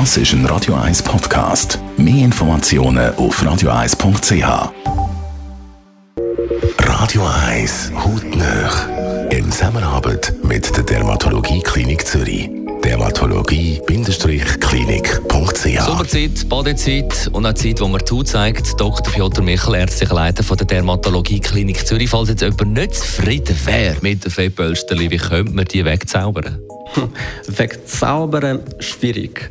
Das ist ein Radio 1 Podcast. Mehr Informationen auf radio1.ch. Radio 1 Hautnöch. In Zusammenarbeit mit der Dermatologie Klinik Zürich. Dermatologie-klinik.ch Sommerzeit, Badezeit und auch Zeit, wo man zuzeigt. Dr. Piotr Michel, ärztlicher Leiter von der Dermatologie Klinik Zürich. Falls jetzt jemand nicht zufrieden wäre mit der Fettpölsterli, wie könnte man die wegzaubern? Wegzaubern schwierig.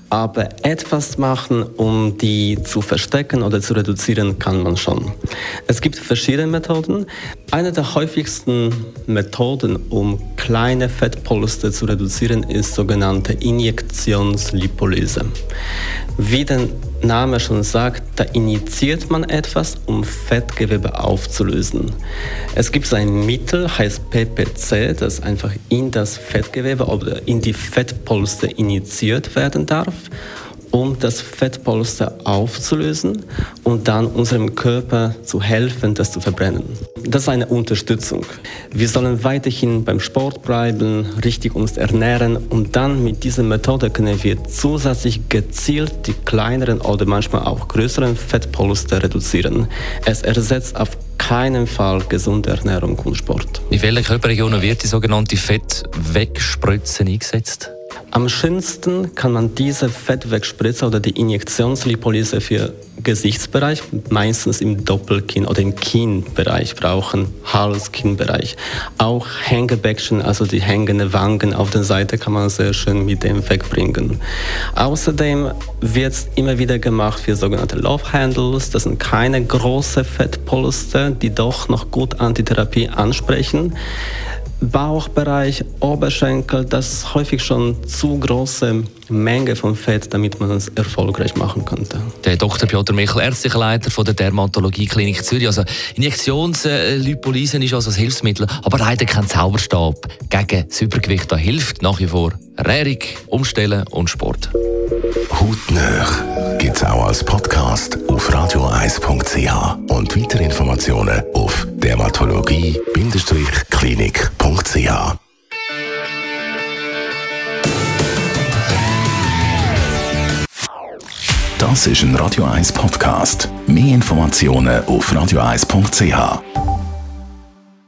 Aber etwas machen, um die zu verstecken oder zu reduzieren, kann man schon. Es gibt verschiedene Methoden. Eine der häufigsten Methoden, um kleine Fettpolster zu reduzieren, ist sogenannte Injektionslipolyse. Wie der Name schon sagt, da injiziert man etwas, um Fettgewebe aufzulösen. Es gibt ein Mittel, heißt PPC, das einfach in das Fettgewebe oder in die Fettpolster injiziert werden darf um das Fettpolster aufzulösen und dann unserem Körper zu helfen, das zu verbrennen. Das ist eine Unterstützung. Wir sollen weiterhin beim Sport bleiben, richtig uns ernähren und dann mit dieser Methode können wir zusätzlich gezielt die kleineren oder manchmal auch größeren Fettpolster reduzieren. Es ersetzt auf keinen Fall gesunde Ernährung und Sport. In welchen Körperregionen wird die sogenannte Fettwegspritze eingesetzt? Am schönsten kann man diese Fettwegspritze oder die Injektionslipolyse für Gesichtsbereich, meistens im Doppelkinn oder im Kinnbereich brauchen, Hals-Kinnbereich. Auch Hängebäckchen, also die hängenden Wangen auf der Seite kann man sehr schön mit dem wegbringen. Außerdem wird immer wieder gemacht für sogenannte Love Handles. Das sind keine großen Fettpolster, die doch noch gut Antitherapie ansprechen. Bauchbereich, Oberschenkel, das ist häufig schon zu große Menge von Fett, damit man es erfolgreich machen könnte. Der Dr. Piotr Michel, ärztlicher Leiter von der Dermatologie Klinik Zürich. Also Injektionslipolyse ist also ein Hilfsmittel, aber leider kein Zauberstab gegen das Übergewicht. Da hilft nach wie vor Ernährung, Umstellen und Sport. Hautnöch gibt es auch als Podcast auf radio1.ch und weitere Informationen auf dermatologie-klinik.ch. Das ist ein Radio 1 Podcast. Mehr Informationen auf radio1.ch.